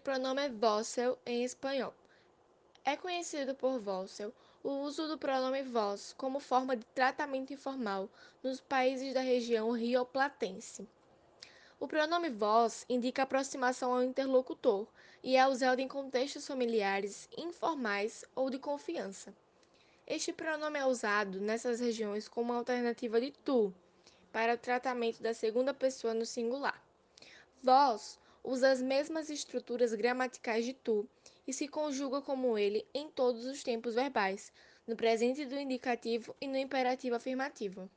pronome vossel em espanhol. É conhecido por Vossel o uso do pronome vós como forma de tratamento informal nos países da região rioplatense. O pronome vós indica aproximação ao interlocutor e é usado em contextos familiares, informais ou de confiança. Este pronome é usado nessas regiões como alternativa de tu para o tratamento da segunda pessoa no singular. Vós usa as mesmas estruturas gramaticais de tu e se conjuga como ele em todos os tempos verbais, no presente do indicativo e no imperativo afirmativo.